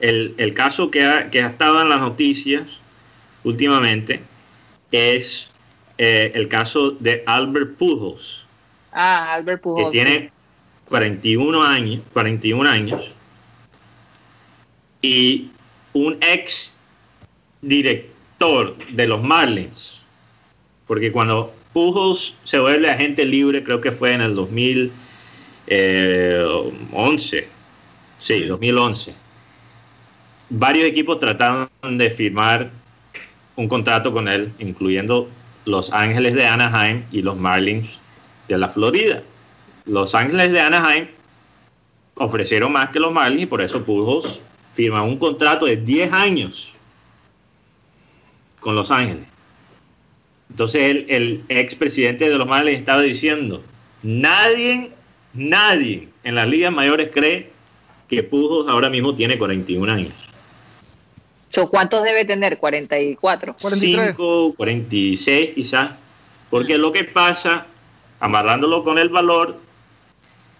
el, caso que ha, que ha estado en las noticias últimamente es eh, el caso de Albert Pujols. Ah, Albert Pujols. Que tiene 41 años, 41 años y un ex director de los Marlins. Porque cuando Pujols se vuelve agente libre, creo que fue en el 2011, Sí, 2011. Varios equipos trataron de firmar un contrato con él, incluyendo Los Ángeles de Anaheim y los Marlins de la Florida. Los Ángeles de Anaheim ofrecieron más que los Marlins y por eso Pujols firma un contrato de 10 años con Los Ángeles. Entonces el, el expresidente de los Marlins estaba diciendo, nadie, nadie en las ligas mayores cree que Pujos ahora mismo tiene 41 años. ¿Cuántos debe tener? 44. 45, 46 quizás. Porque lo que pasa, amarrándolo con el valor,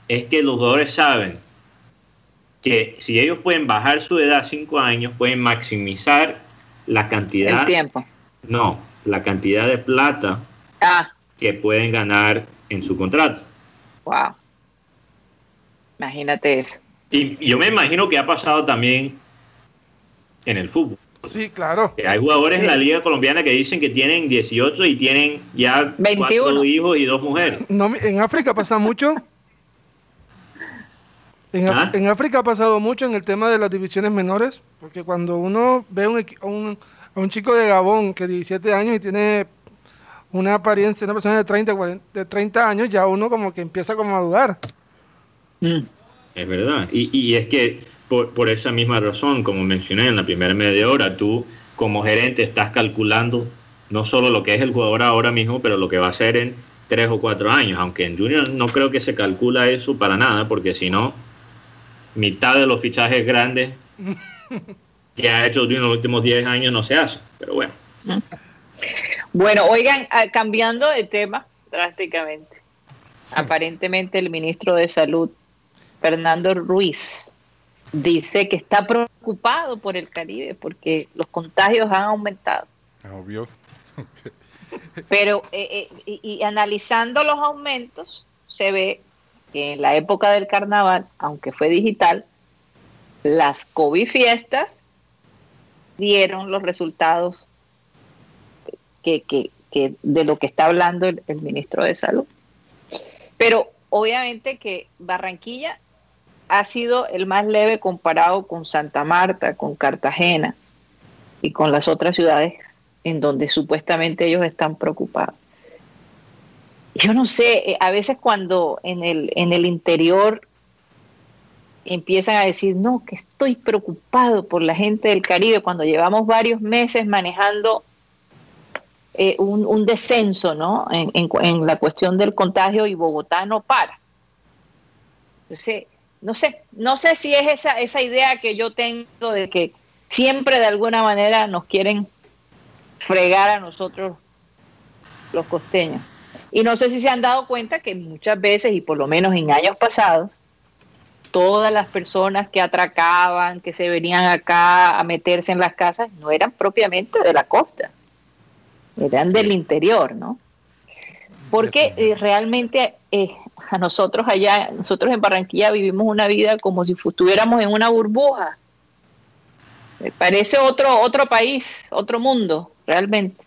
es que los jugadores saben que si ellos pueden bajar su edad a 5 años, pueden maximizar la cantidad. El tiempo. No, la cantidad de plata ah. que pueden ganar en su contrato. Wow. Imagínate eso. Y yo me imagino que ha pasado también en el fútbol. Sí, claro. hay jugadores en la liga colombiana que dicen que tienen 18 y tienen ya 21. cuatro hijos y dos mujeres. No, en África pasa mucho. En, ¿Ah? en, África ha pasado mucho en el tema de las divisiones menores, porque cuando uno ve un, un, a un chico de Gabón que tiene 17 años y tiene una apariencia, una persona de 30, de 30 años, ya uno como que empieza como a dudar. Mm. Es verdad. Y, y es que por, por, esa misma razón, como mencioné en la primera media hora, tú como gerente estás calculando no solo lo que es el jugador ahora mismo, pero lo que va a ser en tres o cuatro años. Aunque en Junior no creo que se calcula eso para nada, porque si no, mitad de los fichajes grandes que ha hecho en los últimos 10 años no se hace. Pero bueno. Bueno, oigan, ah, cambiando de tema drásticamente, aparentemente el ministro de Salud, Fernando Ruiz, dice que está preocupado por el Caribe porque los contagios han aumentado. Obvio. Pero eh, eh, y, analizando los aumentos, se ve que en la época del carnaval, aunque fue digital, las COVID fiestas dieron los resultados que, de lo que está hablando el, ministro de Salud. Pero obviamente que Barranquilla ha sido el más leve comparado con Santa Marta, con Cartagena y con las otras ciudades en donde supuestamente ellos están preocupados. Yo no sé, eh, a veces cuando en el, en el interior empiezan a decir, no, que estoy preocupado por la gente del Caribe, cuando llevamos varios meses manejando eh, un, descenso ¿no? En, la cuestión del contagio y Bogotá no para. Entonces, no sé, no sé si es esa, esa idea que yo tengo de que siempre de alguna manera nos quieren fregar a nosotros los costeños. Y no sé si se han dado cuenta que muchas veces, y por lo menos en años pasados, todas las personas que atracaban, que se venían acá a meterse en las casas, no eran propiamente de la costa eran del interior, ¿no? Porque eh, realmente eh, a nosotros allá, nosotros en Barranquilla vivimos una vida como si estuviéramos en una burbuja. Me parece otro, otro país, otro mundo, realmente.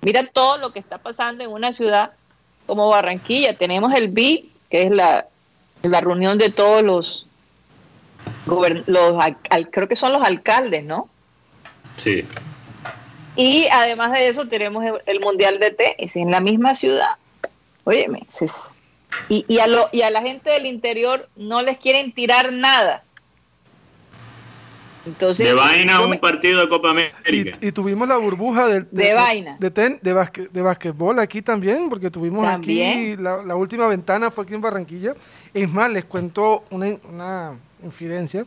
Mira todo lo que está pasando en una ciudad como Barranquilla. Tenemos el BID, que es la, la reunión de todos los, los creo que son los alcaldes, ¿no? Sí. Y además de eso tenemos el Mundial de Tenis en la misma ciudad. Óyeme, y, y, a lo, y a la gente del interior no les quieren tirar nada. Entonces, de vaina un partido de Copa América. Y, tuvimos la burbuja de, de, vaina. De, ten, de, de basquetbol aquí también, porque tuvimos aquí, la, última ventana fue aquí en Barranquilla. Es más, les cuento una, una infidencia.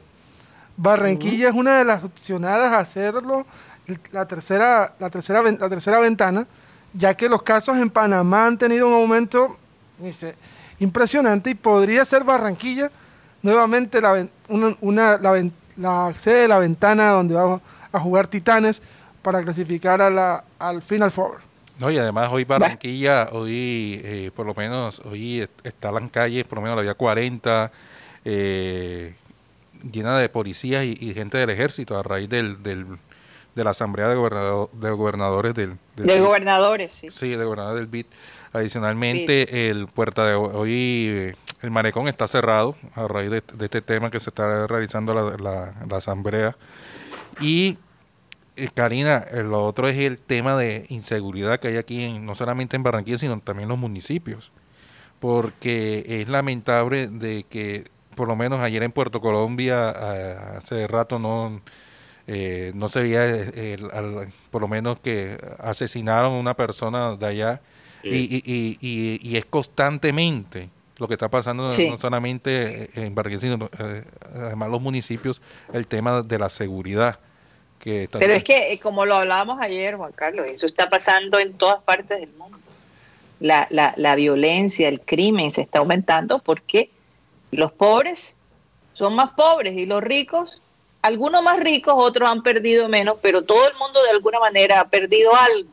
Barranquilla es una de las opcionadas a hacerlo la tercera, la tercera, la tercera ventana, ya que los casos en Panamá han tenido un aumento dice, impresionante y podría ser Barranquilla nuevamente la, una, la, sede de la ventana donde vamos a jugar Titanes para clasificar a la, al Final Four. No, y además hoy Barranquilla, hoy eh, por lo menos, hoy está las calles, por lo menos la vía 40, eh, llena de policías y, gente del ejército a raíz del, de la Asamblea de, de Gobernadores del... de gobernadores, sí. Sí, de gobernadores del BID. Adicionalmente, el puerta de hoy, el marecón está cerrado a raíz de, este tema que se está realizando la, la, Asamblea. Y, eh, Karina, eh, lo otro es el tema de inseguridad que hay aquí, en, no solamente en Barranquilla, sino también en los municipios. Porque es lamentable de que, por lo menos ayer en Puerto Colombia, hace rato no eh, no se veía, eh, por lo menos que asesinaron a una persona de allá y, y, y, es constantemente lo que está pasando no solamente en Barranquilla, sino eh, además los municipios, el tema de la seguridad. Que Pero es que, como lo hablábamos ayer, Juan Carlos, eso está pasando en todas partes del mundo. La, la, la violencia, el crimen se está aumentando porque los pobres son más pobres y los ricos algunos más ricos, otros han perdido menos, pero todo el mundo de alguna manera ha perdido algo.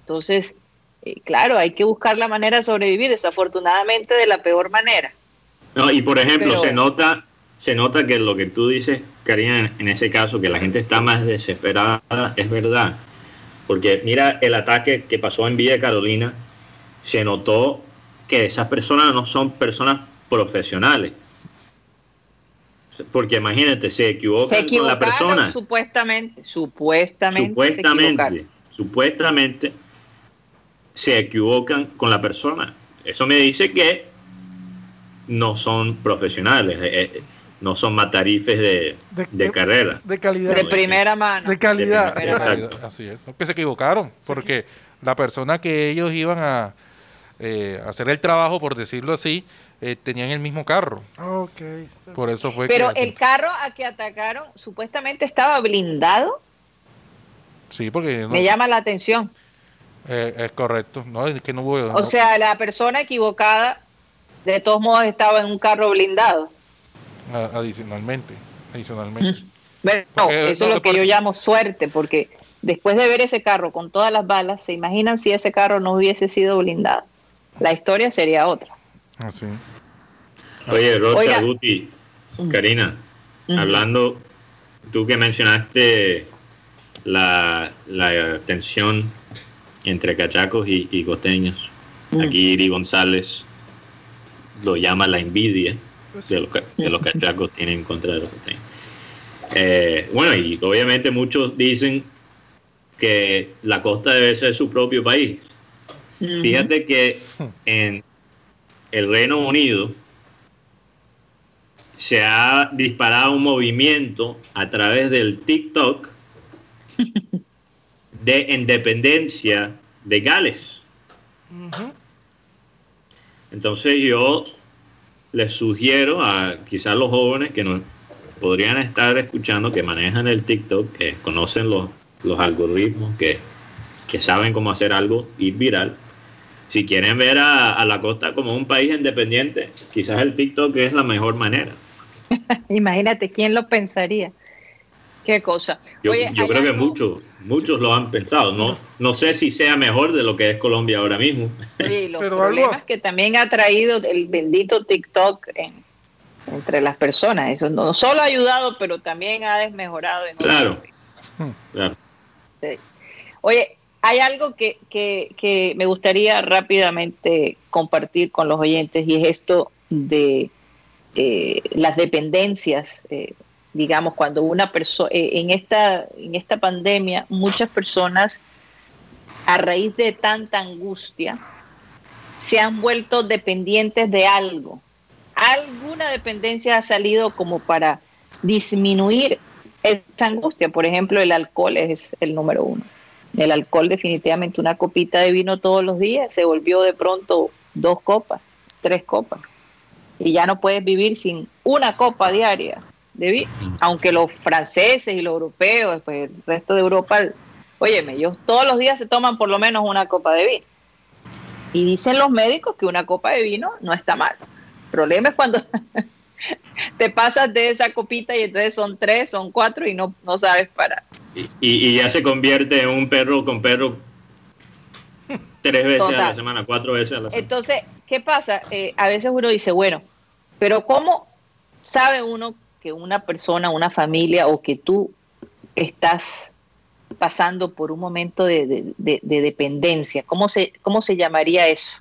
Entonces, eh, claro, hay que buscar la manera de sobrevivir, desafortunadamente de la peor manera. No, y por ejemplo, se nota se nota que lo que tú dices, Karina, en ese caso, que la gente está más desesperada, es verdad. Porque mira el ataque que pasó en Villa Carolina, se notó que esas personas no son personas profesionales. Porque imagínate, se equivocan con la persona. Supuestamente, supuestamente. Supuestamente, supuestamente se equivocan con la persona. Eso me dice que no son profesionales. Eh, eh, no son matarifes de, de, carrera. De calidad. De primera mano. De calidad. Así es. que se equivocaron, porque la persona que ellos iban a eh, hacer el trabajo, por decirlo así, eh, tenían el mismo carro. Okay. Por eso fue Pero el carro a que atacaron supuestamente estaba blindado. Sí, porque... Me llama la atención. Eh, es correcto. No, es que no hubo, O sea, la persona equivocada de todos modos estaba en un carro blindado adicionalmente. adicionalmente. Bueno, eso es lo que yo llamo suerte, porque después de ver ese carro con todas las balas, ¿se imaginan si ese carro no hubiese sido blindado? La historia sería otra. Así. Oye, Rocha, Guti, Karina, hablando, tú que mencionaste la, la tensión entre cachacos y, y costeños, aquí Iri González lo llama la envidia de los, de los cachacos tienen contra de los eh, bueno, y obviamente muchos dicen que la costa debe ser su propio país. Fíjate que en el Reino Unido se ha disparado un movimiento a través del TikTok de independencia de Gales. Entonces yo les sugiero a quizás los jóvenes que nos podrían estar escuchando, que manejan el TikTok, que conocen los, los algoritmos, que, saben cómo hacer algo ir viral. Si quieren ver a, la costa como un país independiente, quizás el TikTok es la mejor manera. Imagínate, ¿quién lo pensaría? Qué cosa. Yo, creo que muchos, muchos lo han pensado. No, no sé si sea mejor de lo que es Colombia ahora mismo. Sí, los problemas que también ha traído el bendito TikTok entre las personas. Eso no solo ha ayudado, pero también ha desmejorado. claro. Oye, hay algo que, que, me gustaría rápidamente compartir con los oyentes y es esto de eh, las dependencias. Eh, digamos, cuando una persona, eh, en, esta, en esta pandemia, muchas personas, a raíz de tanta angustia, se han vuelto dependientes de algo. Alguna dependencia ha salido como para disminuir esa angustia. Por ejemplo, el alcohol es el número uno. El alcohol definitivamente una copita de vino todos los días se volvió de pronto dos copas, tres copas. Y ya no puedes vivir sin una copa diaria aunque los franceses y los europeos, pues el resto de Europa, óyeme, ellos todos los días se toman por lo menos una copa de vino. Y dicen los médicos que una copa de vino no está mal. El problema es cuando te pasas de esa copita y entonces son tres, son cuatro y no, no sabes parar. Y, ya se convierte en un perro con perro tres veces a la semana, cuatro veces a la semana. Entonces, ¿qué pasa? Eh, a veces uno dice, bueno, pero ¿cómo sabe uno que una persona, una familia o que tú estás pasando por un momento de, dependencia. ¿Cómo se, ¿Cómo se llamaría eso?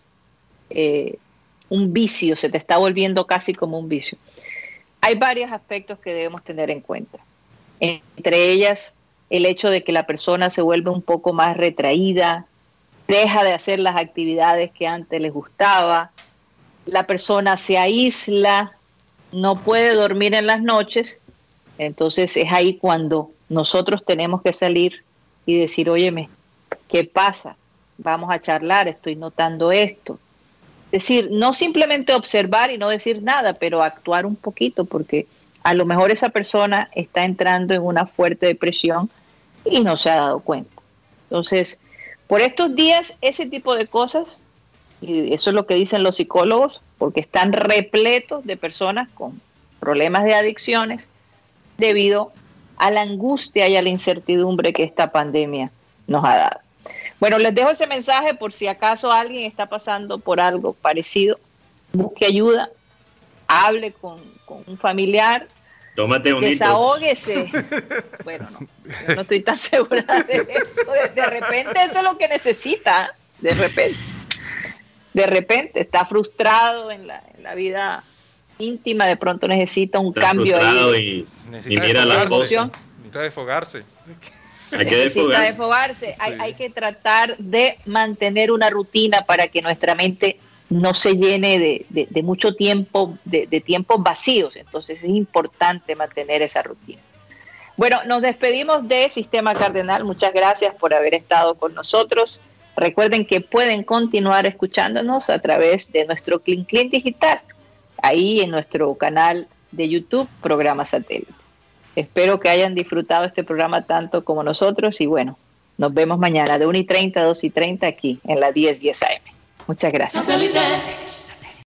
Eh, un vicio, se te está volviendo casi como un vicio. Hay varios aspectos que debemos tener en cuenta. Entre ellas, el hecho de que la persona se vuelve un poco más retraída, deja de hacer las actividades que antes les gustaba, la persona se aísla, no puede dormir en las noches, entonces es ahí cuando nosotros tenemos que salir y decir, óyeme, ¿qué pasa? Vamos a charlar, estoy notando esto. Es decir, no simplemente observar y no decir nada, pero actuar un poquito, porque a lo mejor esa persona está entrando en una fuerte depresión y no se ha dado cuenta. Entonces, por estos días, ese tipo de cosas, y eso es lo que dicen los psicólogos, porque están repletos de personas con problemas de adicciones debido a la angustia y a la incertidumbre que esta pandemia nos ha dado. Bueno, les dejo ese mensaje por si acaso alguien está pasando por algo parecido. Busque ayuda, hable con, un familiar, Tómate un Desahógese. bueno, no, yo no estoy tan segura de eso. De, repente eso es lo que necesita, de repente. De repente está frustrado en la, en la vida íntima, de pronto necesita un cambio ahí. Y, necesita mira la Necesita desfogarse. Hay que necesita desfogarse. Hay, hay que tratar de mantener una rutina para que nuestra mente no se llene de, mucho tiempo, de, tiempos vacíos. Entonces es importante mantener esa rutina. Bueno, nos despedimos de Sistema Cardenal. Muchas gracias por haber estado con nosotros. Recuerden que pueden continuar escuchándonos a través de nuestro Clean Clean Digital, ahí en nuestro canal de YouTube, Programa Satélite. Espero que hayan disfrutado este programa tanto como nosotros y bueno, nos vemos mañana de 1 y 30 a 2 y 30 aquí en la 1010 AM. Muchas gracias.